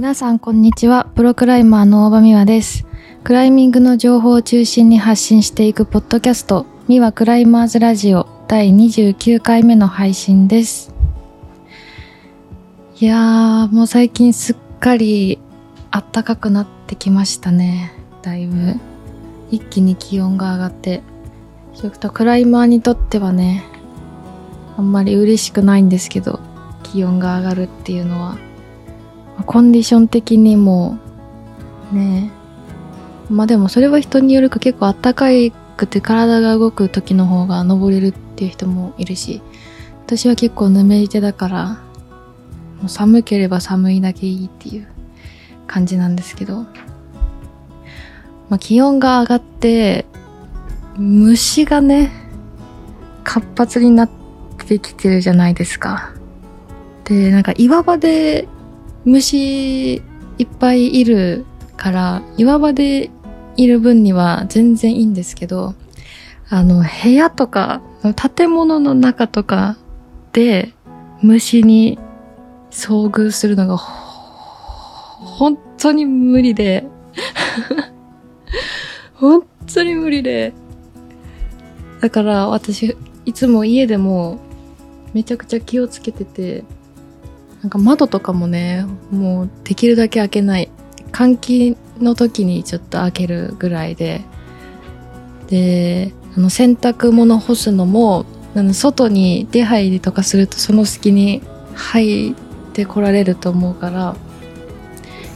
皆さんこんにちは。プロクライマーの大場美和です。クライミングの情報を中心に発信していくポッドキャスト美和クライマーズラジオ第29回目の配信です。いやーもう最近すっかり暖かくなってきましたね。だいぶ。一気に気温が上がって。ちょっとクライマーにとってはねあんまり嬉しくないんですけど気温が上がるっていうのは。コンディション的にもね。まあでもそれは人によるか結構暖かいくて体が動く時の方が登れるっていう人もいるし私は結構ぬめり手だからもう寒ければ寒いだけいいっていう感じなんですけど、まあ、気温が上がって虫がね活発になってきてるじゃないですか。でなんか岩場で虫いっぱいいるから岩場でいる分には全然いいんですけどあの部屋とか建物の中とかで虫に遭遇するのが本当に無理で 本当に無理で。だから私いつも家でもめちゃくちゃ気をつけててなんか窓とかもね、もうできるだけ開けない。換気の時にちょっと開けるぐらいで。で、あの洗濯物干すのも、あの外に出入りとかするとその隙に入ってこられると思うから、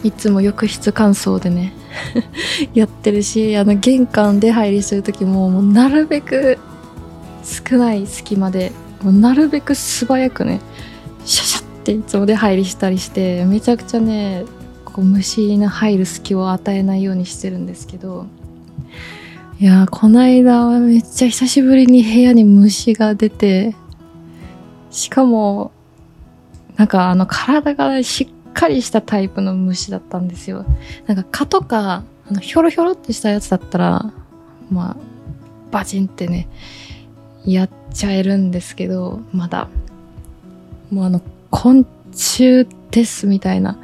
いつも浴室乾燥でね やってるし、あの玄関出入りする時ももうなるべく少ない隙間で、もうなるべく素早くね、シャシャっていつも出入りしたりしてめちゃくちゃねこう虫の入る隙を与えないようにしてるんですけどいやこないだはめっちゃ久しぶりに部屋に虫が出てしかもなんかあの体がしっかりしたタイプの虫だったんですよ。なんか蚊とかあのひょろひょろってしたやつだったらまあバチンってねやっちゃえるんですけどまだ。もうあの昆虫ですみたいな、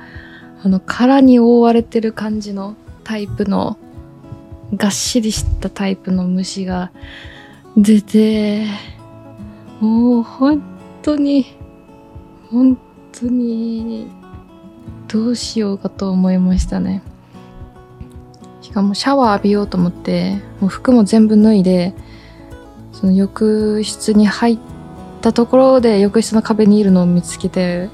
あの殻に覆われてる感じのタイプの、がっしりしたタイプの虫が出て、もう本当に、本当に、どうしようかと思いましたね。しかもシャワー浴びようと思って、もう服も全部脱いで、その浴室に入って、たところで浴室の壁にいるのを見つけて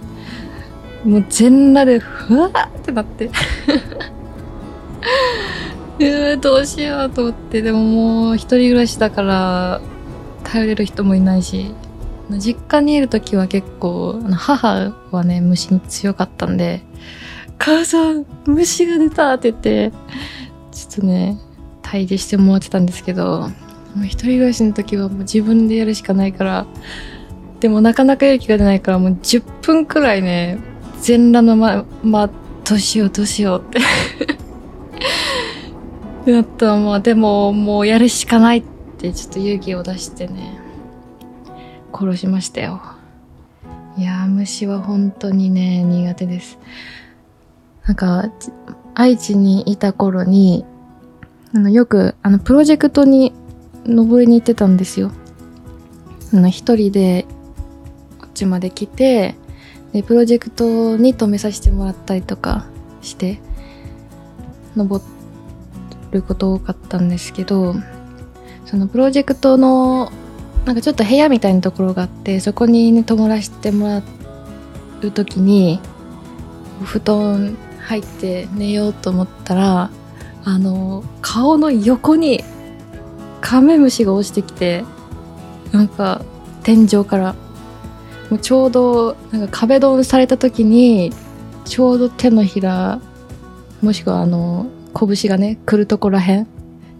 もう全裸でふわーってなって うどうしようと思ってでももう一人暮らしだから頼れる人もいないし実家にいる時は結構母はね虫に強かったんで「母さん虫が出た!」って言ってちょっとね退治してもらってたんですけど一人暮らしの時はもう自分でやるしかないからでもなかなか勇気が出ないからもう10分くらいね、全裸のま、ま、どうしようどうしようって なったまあでももうやるしかないってちょっと勇気を出してね、殺しましたよ。いや虫は本当にね、苦手です。なんか、愛知にいた頃に、あの、よく、あの、プロジェクトに登りに行ってたんですよ。あの、一人でちまで来てでプロジェクトに止めさせてもらったりとかして登ること多かったんですけどそのプロジェクトのなんかちょっと部屋みたいなところがあってそこに、ね、泊まらせてもらう時に布団入って寝ようと思ったらあの顔の横にカメムシが落ちてきてなんか天井からもうちょうどなんか壁ドンされた時にちょうど手のひらもしくはあの拳がね来るところらへん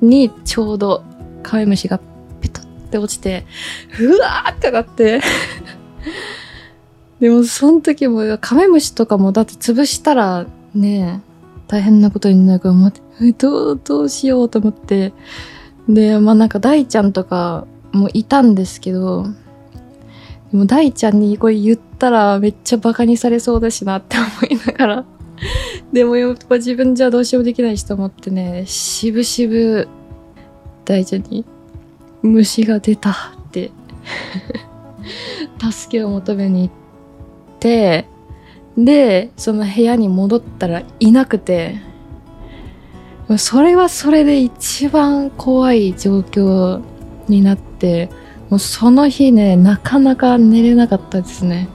にちょうどカメムシがペトって落ちてうわーってなって。でもその時もカメムシとかもだって潰したらね大変なことになるから思ってどうどうしようと思って。でまあなんか大ちゃんとかもいたんですけどでも大ちゃんにこれ言ったらめっちゃバカにされそうだしなって思いながら。でもやっぱ自分じゃどうしようもできないしと思ってね、しぶしぶ大事に虫が出たって。助けを求めに行って、で、その部屋に戻ったらいなくて、それはそれで一番怖い状況になって、もうその日ね、なかなか寝れなかったですね。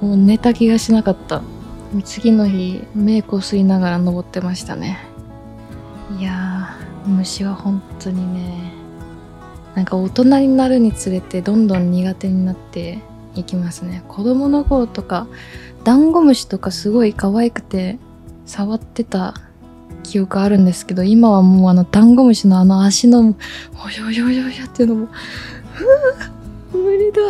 もう寝た気がしなかった。次の日、目こすりながら登ってましたね。いやー、虫は本当にね、なんか大人になるにつれてどんどん苦手になっていきますね。子供の頃とか、ダンゴムシとかすごい可愛くて触ってた記憶あるんですけど、今はもうあのダンゴムシのあの足の、およよよよっていうのも、無理だ。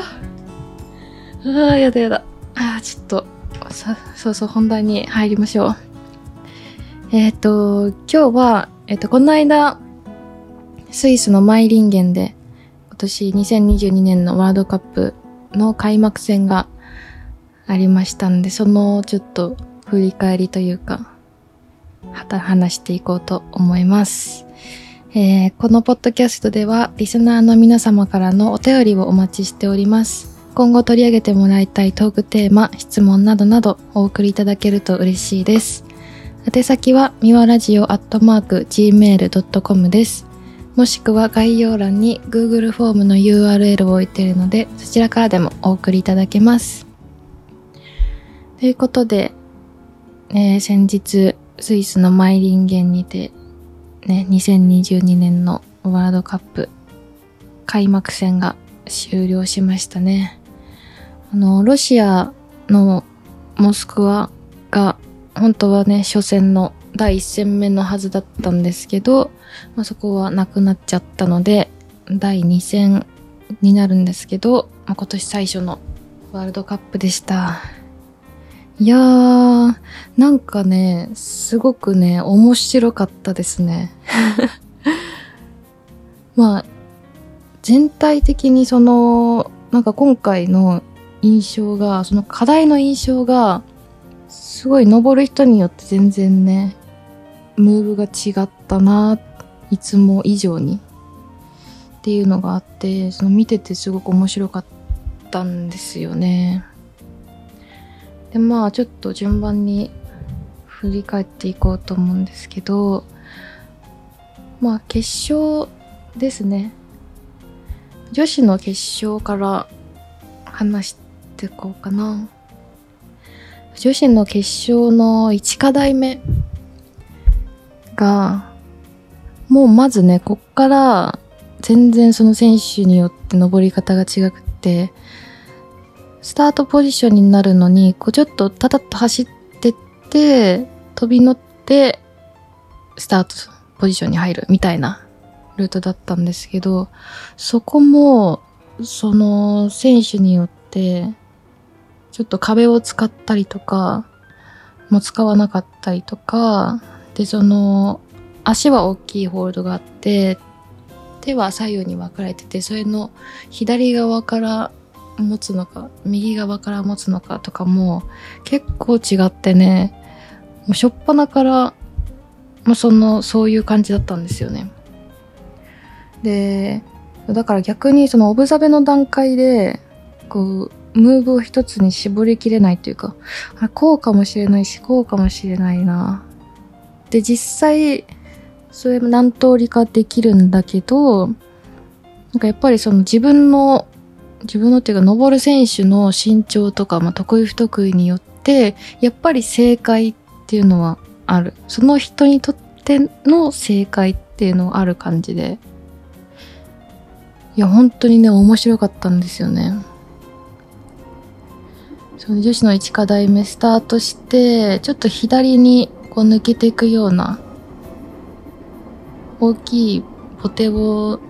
ああ、やだやだ。ああ、ちょっと、さ、そうそう、本題に入りましょう。えっ、と、今日は、えっ、と、この間、スイスのマイリンゲンで、今年2022年のワールドカップの開幕戦がありましたんで、そのちょっと振り返りというか、はた話していこうと思います。えーこのポッドキャストでは、リスナーの皆様からのお便りをお待ちしております。今後取り上げてもらいたいトークテーマ、質問などなどお送りいただけると嬉しいです。宛先は、みわラジオアットマーク gmail.com です。もしくは概要欄に Google フォームの URL を置いているので、そちらからでもお送りいただけます。ということで、えー先日、スイスのマイリンゲンにて、ね、2022年のワールドカップ開幕戦が終了しましたね。あの、ロシアのモスクワが本当はね、初戦の第一戦目のはずだったんですけど、まあ、そこはなくなっちゃったので、第2戦になるんですけど、まあ、今年最初のワールドカップでした。いやー、なんかね、すごくね、面白かったですね。まあ、全体的にその、なんか今回の印象が、その課題の印象が、すごい登る人によって全然ね、ムーブが違ったな、いつも以上に。っていうのがあって、その見ててすごく面白かったんですよね。で、まあちょっと順番に振り返っていこうと思うんですけど、まあ決勝ですね。女子の決勝から話していこうかな。女子の決勝の1課題目が、もうまずね、こっから全然その選手によって登り方が違くって、スタートポジションになるのに、こうちょっとタタッと走ってって、飛び乗って、スタートポジションに入るみたいなルートだったんですけど、そこも、その選手によって、ちょっと壁を使ったりとか、もう使わなかったりとか、で、その、足は大きいホールドがあって、手は左右に分かれてて、それの左側から持つのか、右側から持つのかとかも結構違ってね、もうしょっぱなから、もうその、そういう感じだったんですよね。で、だから逆にそのオブザベの段階で、こう、ムーブを一つに絞りきれないというか、あこうかもしれないし、こうかもしれないな。で、実際、それも何通りかできるんだけど、なんかやっぱりその自分の、自分のっていうか、登る選手の身長とか、まあ、得意不得意によって、やっぱり正解っていうのはある。その人にとっての正解っていうのはある感じで。いや、本当にね、面白かったんですよね。その女子の1課題目スタートして、ちょっと左にこう抜けていくような、大きいポテを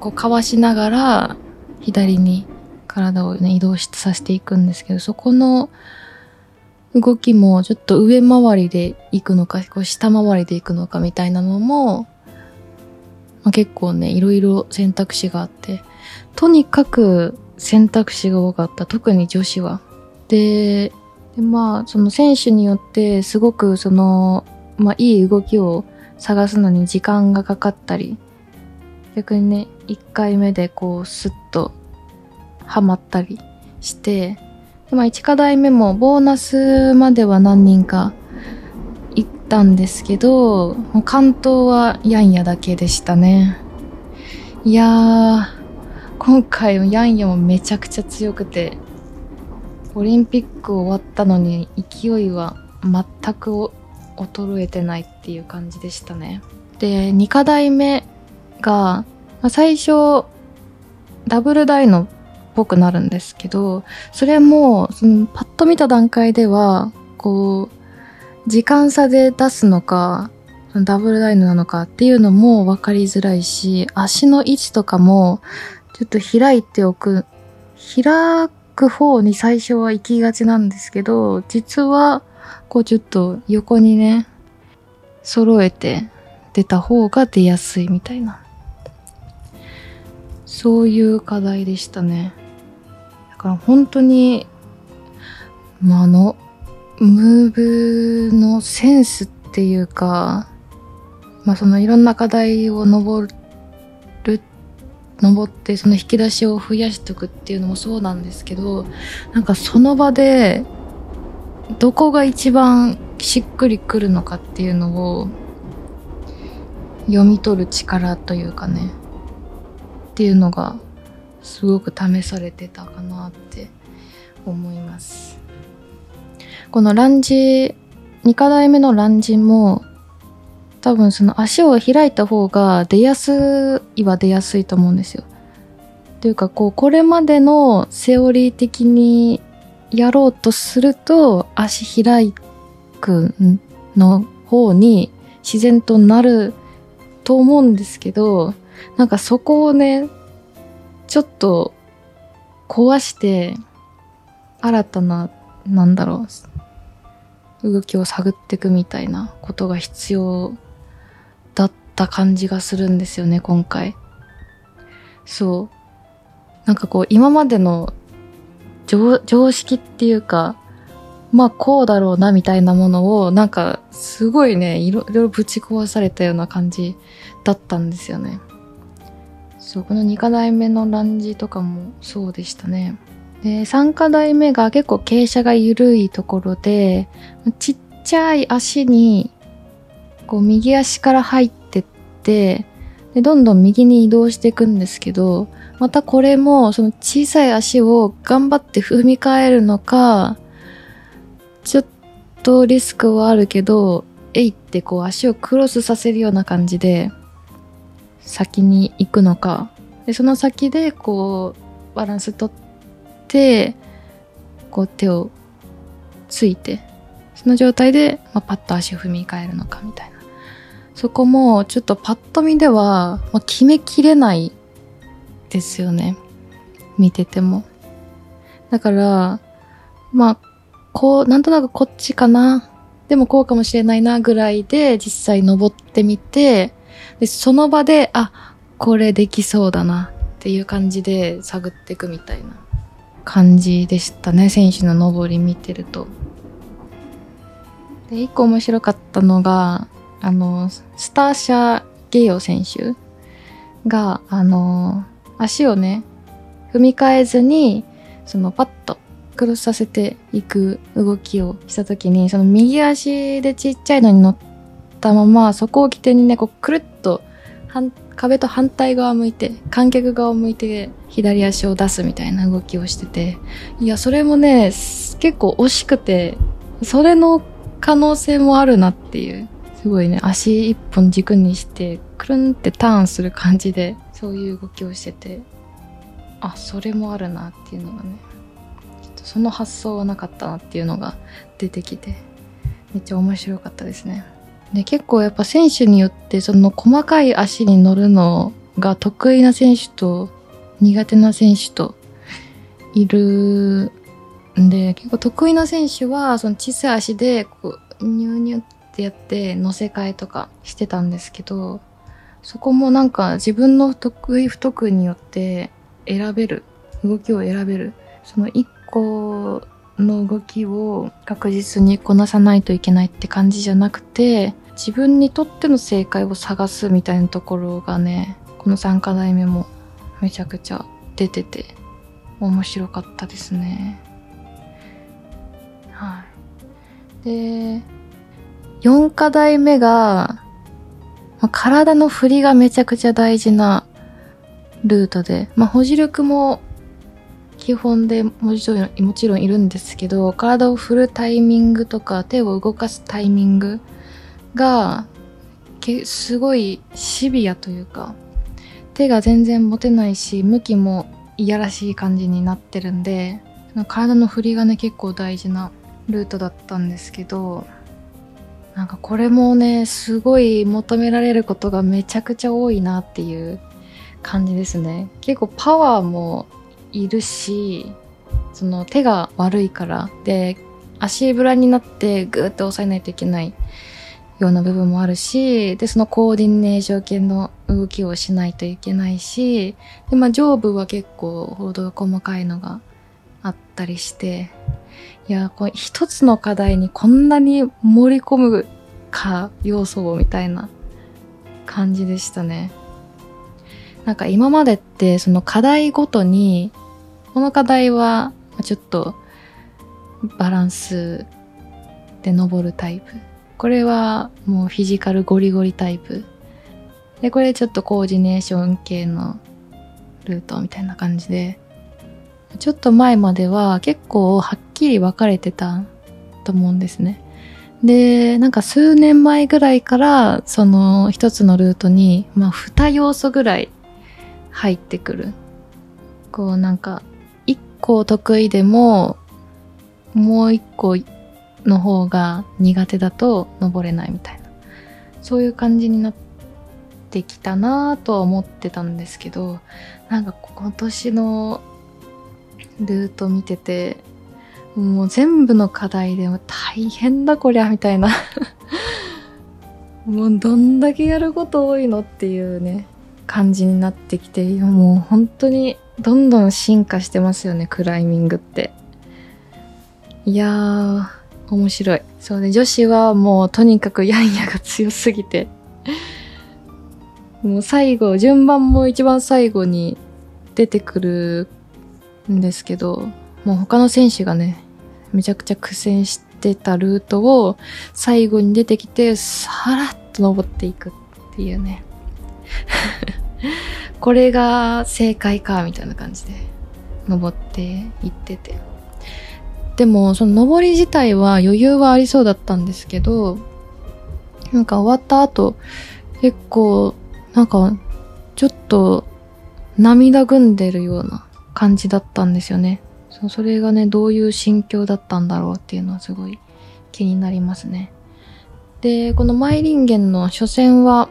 こうかわしながら、左に体をね、移動させていくんですけど、そこの動きもちょっと上回りで行くのか、こう下回りで行くのかみたいなのも、まあ、結構ね、いろいろ選択肢があって、とにかく選択肢が多かった。特に女子は。で、でまあその選手によってすごくその、まあ、いい動きを探すのに時間がかかったり逆にね1回目でこうスッとはまったりしてで、まあ、1課題目もボーナスまでは何人か行ったんですけど関東はヤンヤだけでしたねいやー今回ヤンヤもめちゃくちゃ強くてオリンピック終わったのに勢いは全く衰えてないっていう感じでしたね。で、2課題目が、まあ、最初、ダブルダイノっぽくなるんですけど、それも、そのパッと見た段階では、こう、時間差で出すのか、ダブルダイノなのかっていうのも分かりづらいし、足の位置とかも、ちょっと開いておく、開く方に最初は行きがちなんですけど、実は、こうちょっと横にね、揃えて出た方が出やすいみたいな。そういう課題でしたね。だから本当に、まあ、あの、ムーブのセンスっていうか、まあそのいろんな課題を登る、登ってその引き出しを増やしておくっていうのもそうなんですけど、なんかその場でどこが一番しっくりくるのかっていうのを読み取る力というかねっていうのがすごく試されてたかなって思います。このランジ2課題目のランジも多分その足を開いた方が出やすいは出やすいと思うんですよ。というかこうこれまでのセオリー的にやろうとすると足開くの方に自然となると思うんですけど、なんかそこをね、ちょっと壊して新たな、なんだろう、動きを探っていくみたいなことが必要だった感じがするんですよね、今回。そう。なんかこう、今までの常常識っていうか、まあこうだろうなみたいなものをなんかすごいねいろいろぶち壊されたような感じだったんですよね。そうこの2課題目のランジとかもそうでしたね。で3課題目が結構傾斜が緩いところでちっちゃい足にこう右足から入ってってでどんどん右に移動していくんですけどまたこれも、その小さい足を頑張って踏み替えるのか、ちょっとリスクはあるけど、えいってこう足をクロスさせるような感じで、先に行くのか。で、その先でこう、バランス取って、こう手をついて、その状態で、まあ、パッと足を踏み替えるのかみたいな。そこもちょっとパッと見では、まあ、決めきれないですよね。見てても。だから、まあ、こう、なんとなくこっちかな。でもこうかもしれないなぐらいで実際登ってみて、で、その場で、あ、これできそうだなっていう感じで探っていくみたいな感じでしたね。選手の登り見てると。で、一個面白かったのが、あの、スターシャ・ゲヨ選手が、あの、足をね、踏み替えずに、そのパッとクロスさせていく動きをした時に、その右足でちっちゃいのに乗ったまま、そこを起点にね、こうくるっと壁と反対側向いて、観客側を向いて左足を出すみたいな動きをしてて、いや、それもね、結構惜しくて、それの可能性もあるなっていう。すごいね、足一本軸にして、くるんってターンする感じで、そういう動きをしててあそれもあるなっていうのがねその発想はなかったなっていうのが出てきてめっちゃ面白かったですねで結構やっぱ選手によってその細かい足に乗るのが得意な選手と苦手な選手といるんで結構得意な選手はその小さい足でこうニューニューってやって乗せ替えとかしてたんですけどそこもなんか自分の得意不得意によって選べる動きを選べるその一個の動きを確実にこなさないといけないって感じじゃなくて自分にとっての正解を探すみたいなところがねこの3課題目もめちゃくちゃ出てて面白かったですね。はい。で4課題目が体の振りがめちゃくちゃ大事なルートで、まあ、保持力も基本でもちろんもちろんいるんですけど体を振るタイミングとか手を動かすタイミングがすごいシビアというか手が全然持てないし向きもいやらしい感じになってるんで体の振りがね結構大事なルートだったんですけどなんかこれもねすごい求められることがめちゃくちゃ多いなっていう感じですね。結構パワーもいるしその手が悪いから。で足ぶらになってグーって押さえないといけない。ような部分もあるしでそのコーディネーション系の動きをしないといけないしで、まあ、上部は結構報道が細かいのがあったりしていやこれ一つの課題にこんなに盛り込むか要素をみたいな感じでしたねなんか今までってその課題ごとにこの課題はちょっとバランスで登るタイプ。これはもうフィジカルゴリゴリタイプ。で、これちょっとコーディネーション系のルートみたいな感じで、ちょっと前までは結構はっきり分かれてたと思うんですね。で、なんか数年前ぐらいからその一つのルートに、まあ二要素ぐらい入ってくる。こうなんか一個得意でも、もう一個の方が苦手だと登れないみたいな。そういう感じになってきたなぁとは思ってたんですけど、なんか今年のルート見てて、もう全部の課題でも大変だこりゃみたいなもうどんだけやること多いのっていうね、感じになってきて、もう本当にどんどん進化してますよね、クライミングって。いやー、面白い。そうね、女子はもうとにかくヤンヤが強すぎて。もう最後、順番も一番最後に出てくるんですけど、もう他の選手がね、めちゃくちゃ苦戦してたルートを最後に出てきて、さらっと登っていくっていうね。これが正解か、みたいな感じで、登っていってて。でも、その登り自体は余裕はありそうだったんですけど、なんか終わった後、結構、なんか、ちょっと、涙ぐんでるような感じだったんですよね。そそれがね、どういう心境だったんだろうっていうのはすごい気になりますね。で、このマイリンゲンの初戦は、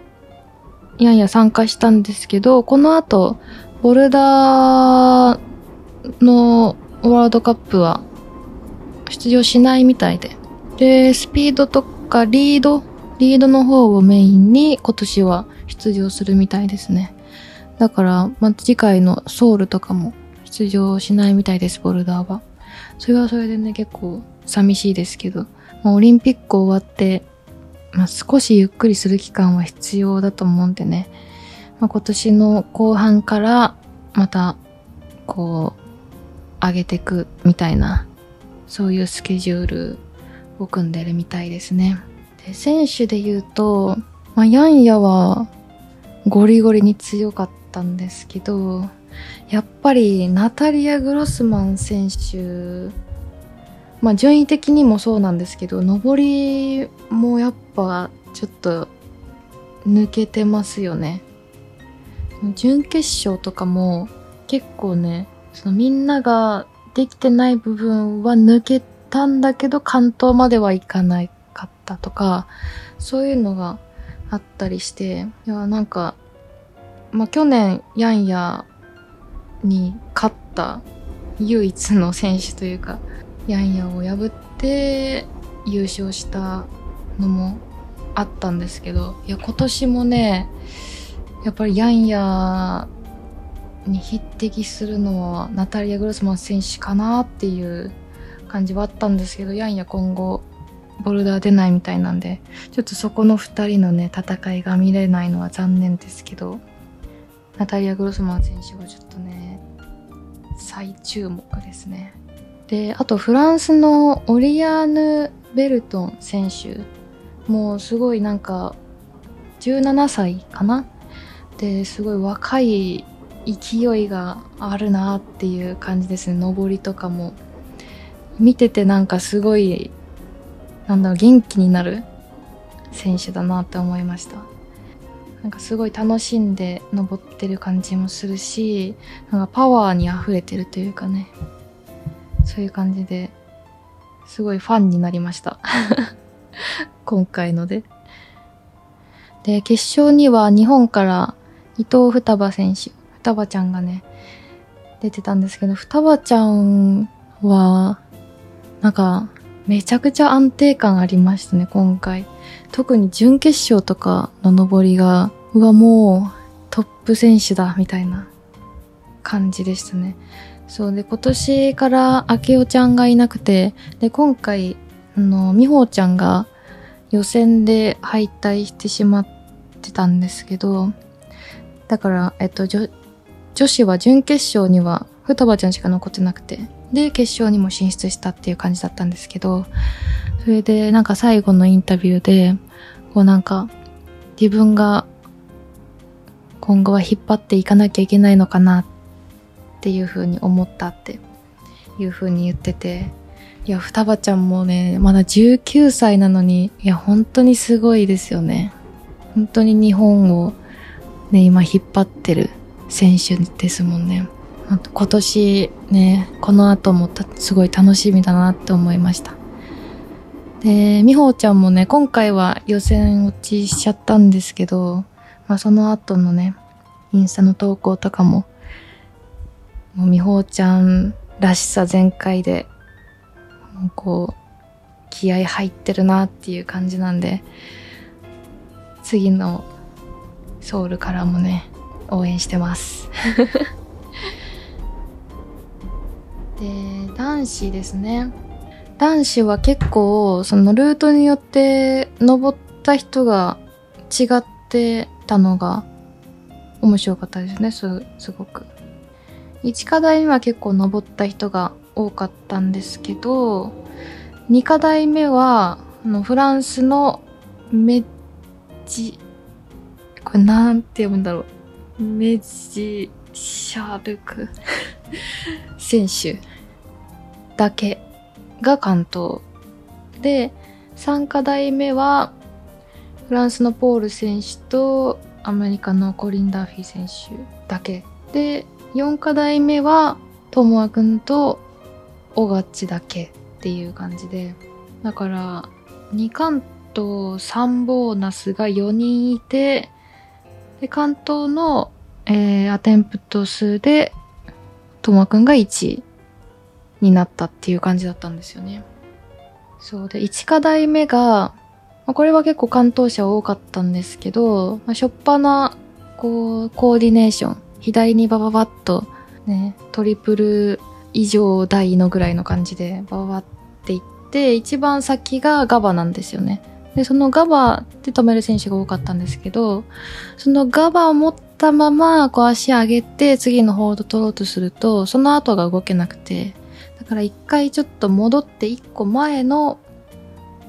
いやいや参加したんですけど、この後、ボルダーのワールドカップは出場しないみたいで。で、スピードとかリード、リードの方をメインに今年は出場するみたいですね。だから、まあ、次回のソウルとかも出場しないみたいです、ボルダーは。それはそれでね、結構寂しいですけど、まあ、オリンピック終わって、まあ、少しゆっくりする期間は必要だと思うんでね、まあ、今年の後半からまたこう上げていくみたいなそういうスケジュールを組んでるみたいですね。で選手で言うと、まあ、ヤンヤはゴリゴリに強かったんですけどやっぱりナタリア・グロスマン選手まあ順位的にもそうなんですけど上りもやっぱちょっと抜けてますよね準決勝とかも結構ねそのみんなができてない部分は抜けたんだけど関東まではいかないかったとかそういうのがあったりしていやなんかまあ去年ヤンヤに勝った唯一の選手というかヤンヤを破って優勝したのもあったんですけどいや今年もねやっぱりヤンヤに匹敵するのはナタリア・グロスマン選手かなっていう感じはあったんですけど、やんや今後、ボルダー出ないみたいなんで、ちょっとそこの2人のね、戦いが見れないのは残念ですけど、ナタリア・グロスマン選手はちょっとね、再注目ですね。で、あとフランスのオリアーヌ・ベルトン選手もうすごいなんか17歳かな？ですごい若い勢いがあるなっていう感じですね。上りとかも。見ててなんかすごいなんだろう元気になる選手だなって思いました。なんかすごい楽しんで登ってる感じもするしなんかパワーに溢れてるというかね。そういう感じですごいファンになりました。今回ので。で決勝には日本から伊藤双葉選手。双葉ちゃんがね出てたんですけど双葉ちゃんはなんかめちゃくちゃ安定感ありましたね今回。特に準決勝とかの登りがうわもうトップ選手だみたいな感じでしたね。そうで今年から明夫ちゃんがいなくてで今回あの美穂ちゃんが予選で敗退してしまってたんですけどだからえっと女子は準決勝には双葉ちゃんしか残ってなくてで決勝にも進出したっていう感じだったんですけどそれでなんか最後のインタビューでこうなんか自分が今後は引っ張っていかなきゃいけないのかなっていうふうに思ったっていうふうに言ってて、いや、双葉ちゃんもね、まだ19歳なのに、いや、本当にすごいですよね。本当に日本をね、今引っ張ってる選手ですもんね。今年ね、この後もすごい楽しみだなって思いました。で、美穂ちゃんもね、今回は予選落ちしちゃったんですけど、まあその後のね、インスタの投稿とかももう美穂ちゃんらしさ全開で、うこう、気合入ってるなっていう感じなんで、次のソウルからもね、応援してます。で、男子ですね。男子は結構、そのルートによって登った人が違ってたのが面白かったですね、すすごく。1課題目は結構登った人が多かったんですけど2課題目はあのフランスのメジこれなんて読むんだろうメジシャルク選手だけが関東で3課題目はフランスのポール選手とアメリカのコリン・ダーフィー選手だけ。で4課題目は、ともあくんとおがちだけっていう感じで。だから、2関東3ボーナスが4人いて、で、関東の、えー、アテンプト数で、ともくんが1位になったっていう感じだったんですよね。そうで、1課題目が、まあ、これは結構関東者多かったんですけど、まあ、しょっぱな、こう、コーディネーション。左にバババッとね、トリプル以上台のぐらいの感じでバババっていって、一番先がガバなんですよね。で、そのガバで止める選手が多かったんですけど、そのガバを持ったまま、こう足上げて次のホールド取ろうとすると、その後が動けなくて、だから一回ちょっと戻って一個前の、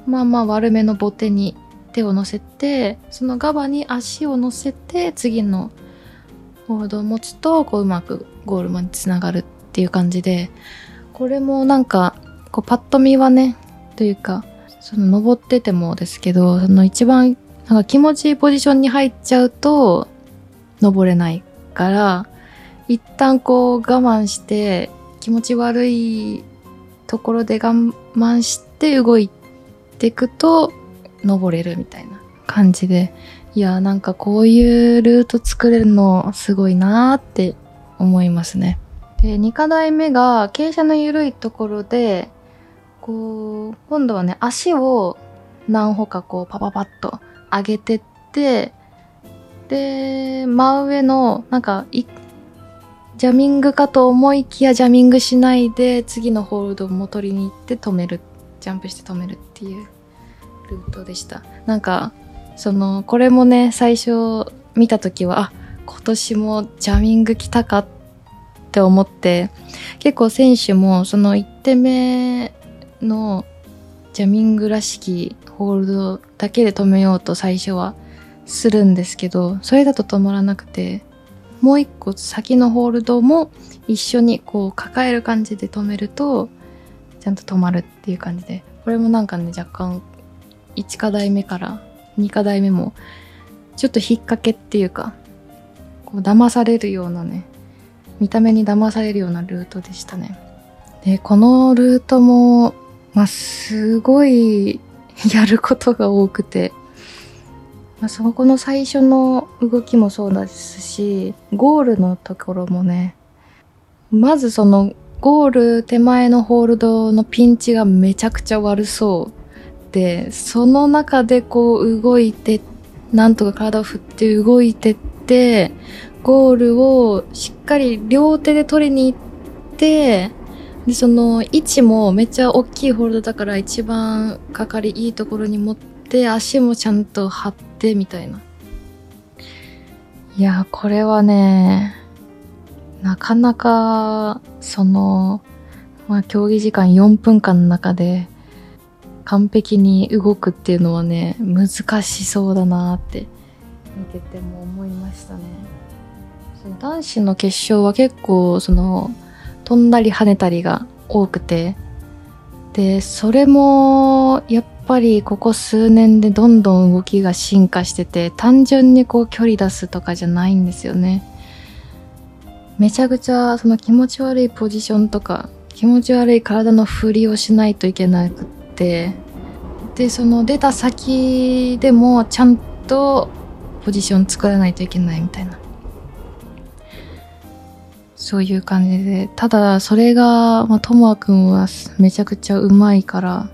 まあまあ悪めのボテに手を乗せて、そのガバに足を乗せて次のホールドを持つとこううまくゴールまでつながるっていう感じでこれもなんかこうパッと見はねというかその登っててもですけどその一番なんか気持ちいいポジションに入っちゃうと登れないから一旦こう我慢して気持ち悪いところで我慢して動いていくと登れるみたいな感じでいや、なんかこういうルート作れるのすごいなーって思いますね。で、2課題目が傾斜の緩いところで、こう、今度はね、足を何歩かこうパパパッと上げてって、で、真上の、なんか、ジャミングかと思いきやジャミングしないで次のホールドも取りに行って止める。ジャンプして止めるっていうルートでした。なんかそのこれもね最初見た時はあ今年もジャミング来たかって思って結構選手もその1手目のジャミングらしきホールドだけで止めようと最初はするんですけどそれだと止まらなくてもう一個先のホールドも一緒にこう抱える感じで止めるとちゃんと止まるっていう感じでこれもなんかね若干1課題目から2課題目もちょっと引っ掛けっていうかこう騙されるようなね見た目に騙されるようなルートでしたね。でこのルートもまあすごいやることが多くて。まあ、そこの最初の動きもそうですしゴールのところもねまずそのゴール手前のホールドのピンチがめちゃくちゃ悪そうでその中でこう動いてなんとか体を振って動いてってゴールをしっかり両手で取りに行ってでその位置もめっちゃ大きいホールドだから一番かかりいいところに持って足もちゃんと張ってみたいな。いや、これはね、なかなか、その、まあ、競技時間4分間の中で、完璧に動くっていうのはね、難しそうだなって見てても思いましたね。その男子の決勝は結構、その、飛んだり跳ねたりが多くて、で、それも、やっぱりここ数年でどんどん動きが進化してて単純にこう距離出すとかじゃないんですよね。めちゃくちゃその気持ち悪いポジションとか気持ち悪い体の振りをしないといけなくってでその出た先でもちゃんとポジション作らないといけないみたいな。そういう感じで。ただそれがまともあくんはめちゃくちゃうまいから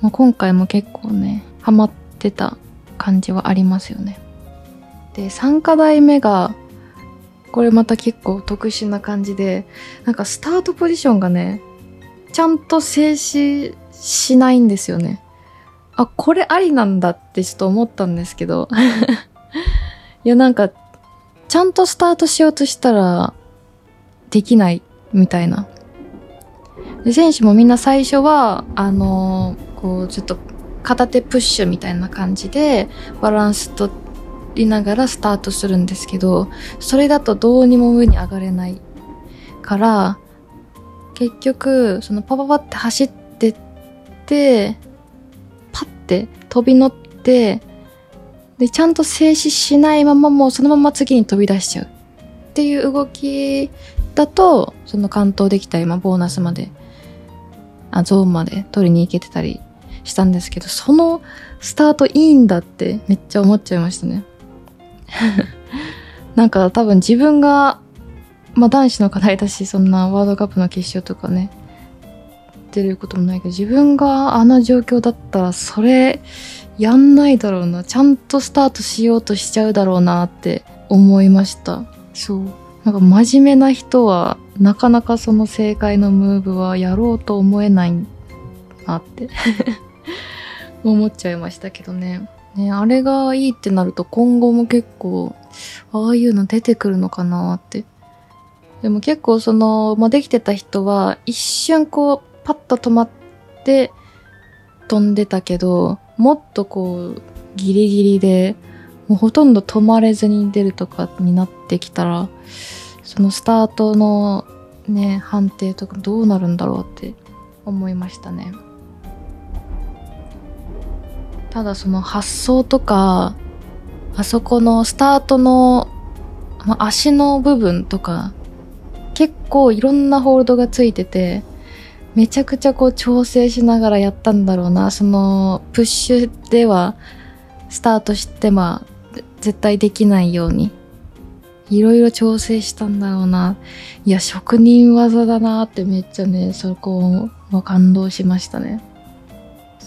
まあ、今回も結構ねハマってた感じはありますよね。で3課題目がこれまた結構特殊な感じでなんかスタートポジションがねちゃんと静止しないんですよね。あこれありなんだってちょっと思ったんですけど。いやなんかちゃんとスタートしようとしたらできないみたいな。で選手もみんな最初はあのーこうちょっと片手プッシュみたいな感じでバランス取りながらスタートするんですけどそれだとどうにも上に上がれないから結局そのパパパって走ってってパッて飛び乗ってでちゃんと静止しないままもうそのまま次に飛び出しちゃうっていう動きだとその完登できた今ボーナスまであゾーンまで取りに行けてたりしたんですけど、そのスタートいいんだってめっちゃ思っちゃいましたね。なんか多分自分が、まあ男子の課題だし、そんなワールドカップの決勝とかね、出ることもないけど、自分があの状況だったらそれやんないだろうな。ちゃんとスタートしようとしちゃうだろうなって思いました。そう。なんか真面目な人はなかなかその正解のムーブはやろうと思えないなって 思っちゃいましたけどね。ね、あれがいいってなると今後も結構、ああいうの出てくるのかなって。でも結構その、まあ、できてた人は一瞬こう、パッと止まって飛んでたけど、もっとこう、ギリギリで、もうほとんど止まれずに出るとかになってきたら、そのスタートのね、判定とかどうなるんだろうって思いましたね。ただその発想とか、あそこのスタートのま足の部分とか、結構いろんなホールドがついてて、めちゃくちゃこう調整しながらやったんだろうな。そのプッシュではスタートしてまあ絶対できないようにいろいろ調整したんだろうな。いや、職人技だなってめっちゃね、そこも感動しましたね。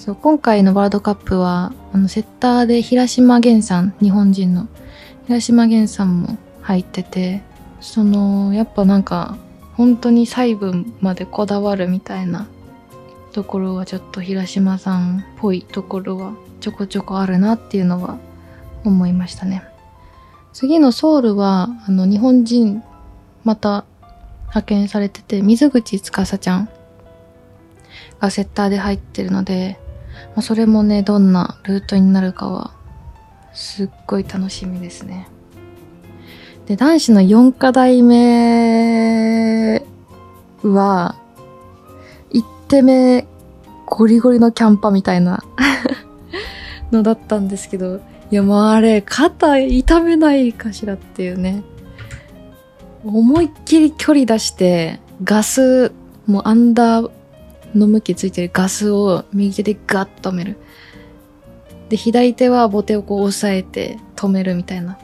そう今回のワールドカップはあのセッターで平島源さん日本人の平島源さんも入っててそのやっぱなんか本当に細部までこだわるみたいなところはちょっと平島さんっぽいところはちょこちょこあるなっていうのは思いましたね。次のソウルはあの日本人また派遣されてて水口司ちゃんがセッターで入ってるので、まあ、それもねどんなルートになるかはすっごい楽しみですね。で、男子の4課題目は、1手目、ゴリゴリのキャンパみたいな のだったんですけど、いやもうあれ、肩痛めないかしらっていうね。思いっきり距離出して、ガス、もうアンダーの向きついてるガスを右手でガッと止める。で、左手はボテをこう押さえて止めるみたいな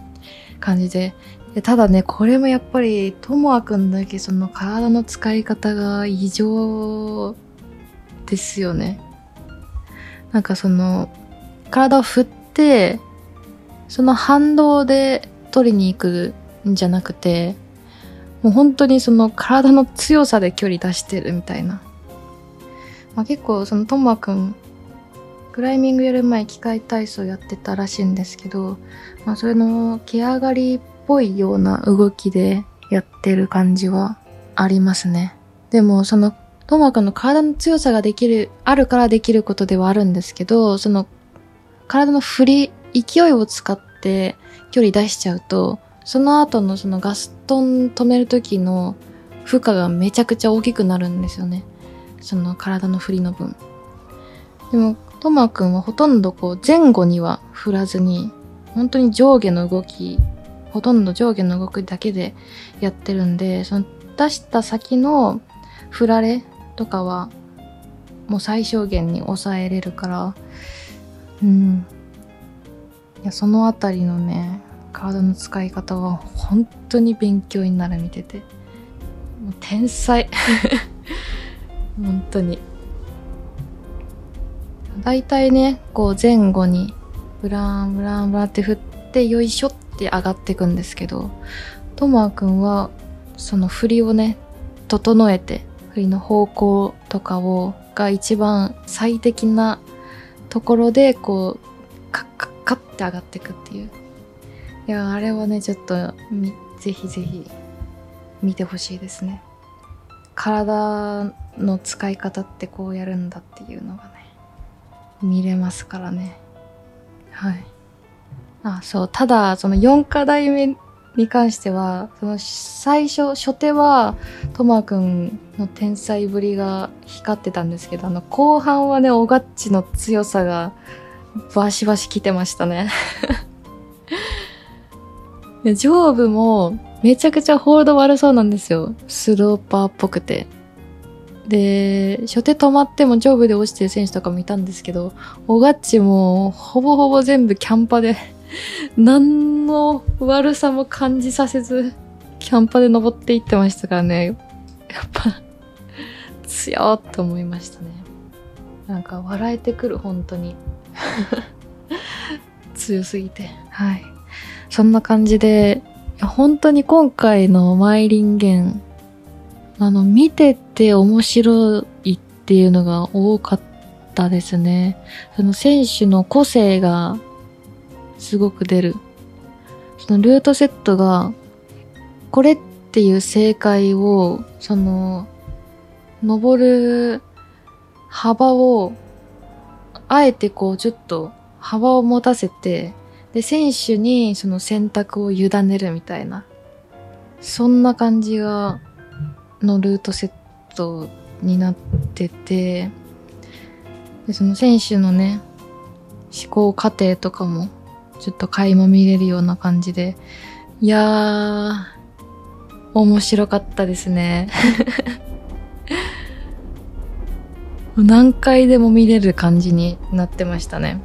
感じで。でただね、これもやっぱり、ともあくんだけその体の使い方が異常ですよね。なんかその、体を振って、その反動で取りに行くんじゃなくて、もう本当にその体の強さで距離出してるみたいな。まあ、結構そのともあくんクライミングやる前機械体操やってたらしいんですけど、まあ、それの毛上がりっぽいような動きでやってる感じはありますね。でもそのトマくんの体の強さができる、あるからできることではあるんですけど、その体の振り、勢いを使って距離出しちゃうと、その後のそのガストン止める時の負荷がめちゃくちゃ大きくなるんですよね。その体の振りの分。でもトマくんはほとんどこう前後には振らずに、本当に上下の動き、ほとんど上下の動きだけでやってるんで、その出した先の振られとかはもう最小限に抑えれるから、うん。や、そのあたりのね、体の使い方は本当に勉強になる見てて。もう天才。本当に。大体ね、こう前後にブランブランブランって振ってよいしょって上がっていくんですけど、ともあくんはその振りをね、整えて、振りの方向とかを、が一番最適なところで、こう、カッカッカッて上がっていくっていう。いや、あれはね、ちょっと、ぜひぜひ見てほしいですね。体の使い方ってこうやるんだっていうのがね。見れますからね。はい。あ、そう。ただ、その4課題目に関しては、その最初、初手は、とまくんの天才ぶりが光ってたんですけど、あの、後半はね、おがっちの強さが、バシバシ来てましたね。上部も、めちゃくちゃホールド悪そうなんですよ。スローパーっぽくて。で、初手止まっても上部で落ちてる選手とかもいたんですけど、オガッチもほぼほぼ全部キャンパで 何の悪さも感じさせず、キャンパで登っていってましたからね。やっぱ、強ーって思いましたね。なんか笑えてくる、本当に。強すぎて。はい。そんな感じで、本当に今回のマイリンゲンあの、見てて面白いっていうのが多かったですね。その選手の個性がすごく出る。そのルートセットが、これっていう正解を、その、登る幅を、あえてこうちょっと幅を持たせて、で、選手にその選択を委ねるみたいな。そんな感じがのルートセットになっててでその選手のね思考過程とかもちょっと垣間見れるような感じでいやー面白かったですね何回でも見れる感じになってましたね。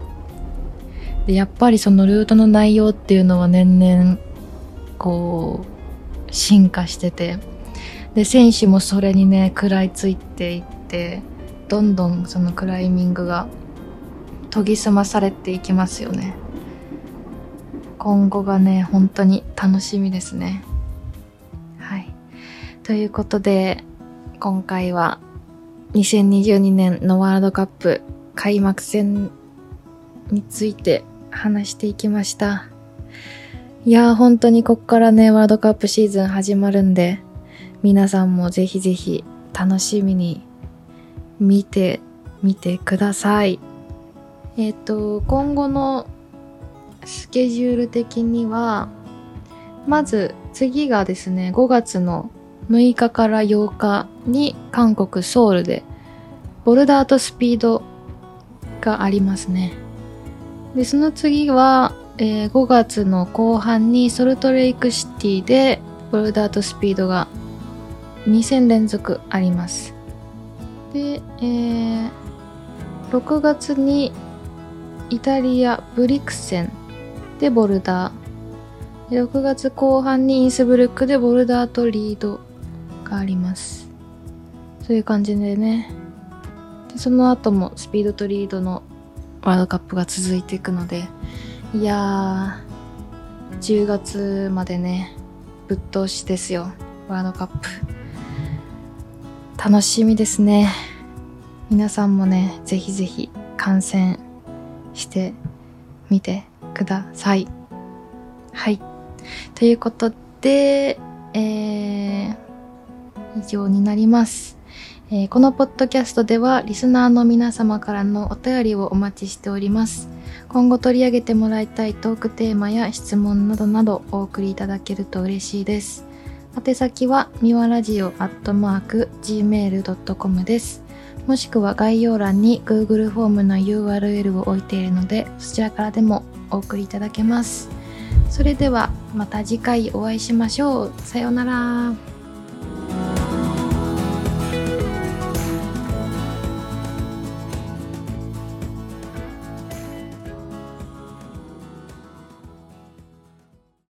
でやっぱりそのルートの内容っていうのは年々こう進化しててで選手もそれにね食らいついていってどんどんそのクライミングが研ぎ澄まされていきますよね。今後がね本当に楽しみですね。はい。ということで、今回は2022年のワールドカップ開幕戦について話していきました。いやー本当にこっからね、ワールドカップシーズン始まるんで、皆さんもぜひぜひ楽しみに見てみてください。えっ、ー、と、今後のスケジュール的には、まず次がですね、5月の6日から8日に韓国ソウルでボルダーとスピードがありますね。で、その次は、えー、5月の後半にソルトレイクシティでボルダーとスピードが2戦連続あります。で、えー、6月にイタリアブリクセンでボルダー。6月後半にインスブルックでボルダーとリードがあります。そういう感じでね。でその後もスピードとリードのワールドカップが続いていくので、いやー、10月までね、ぶっ通しですよ。ワールドカップ。楽しみですね。皆さんもね、ぜひぜひ観戦してみてください。はい。ということで、えー、以上になります。えー、このポッドキャストではリスナーの皆様からのお便りをお待ちしております。今後取り上げてもらいたいトークテーマや質問などなどお送りいただけると嬉しいです。宛先はみわラジオアットマーク gmail.com です。もしくは概要欄に Google フォームの URL を置いているのでそちらからでもお送りいただけます。それではまた次回お会いしましょう。さようなら。